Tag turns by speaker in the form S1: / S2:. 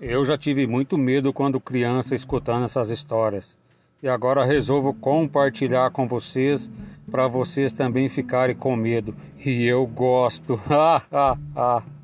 S1: Eu já tive muito medo quando criança escutando essas histórias. E agora resolvo compartilhar com vocês para vocês também ficarem com medo. E eu gosto. Ha ha ha.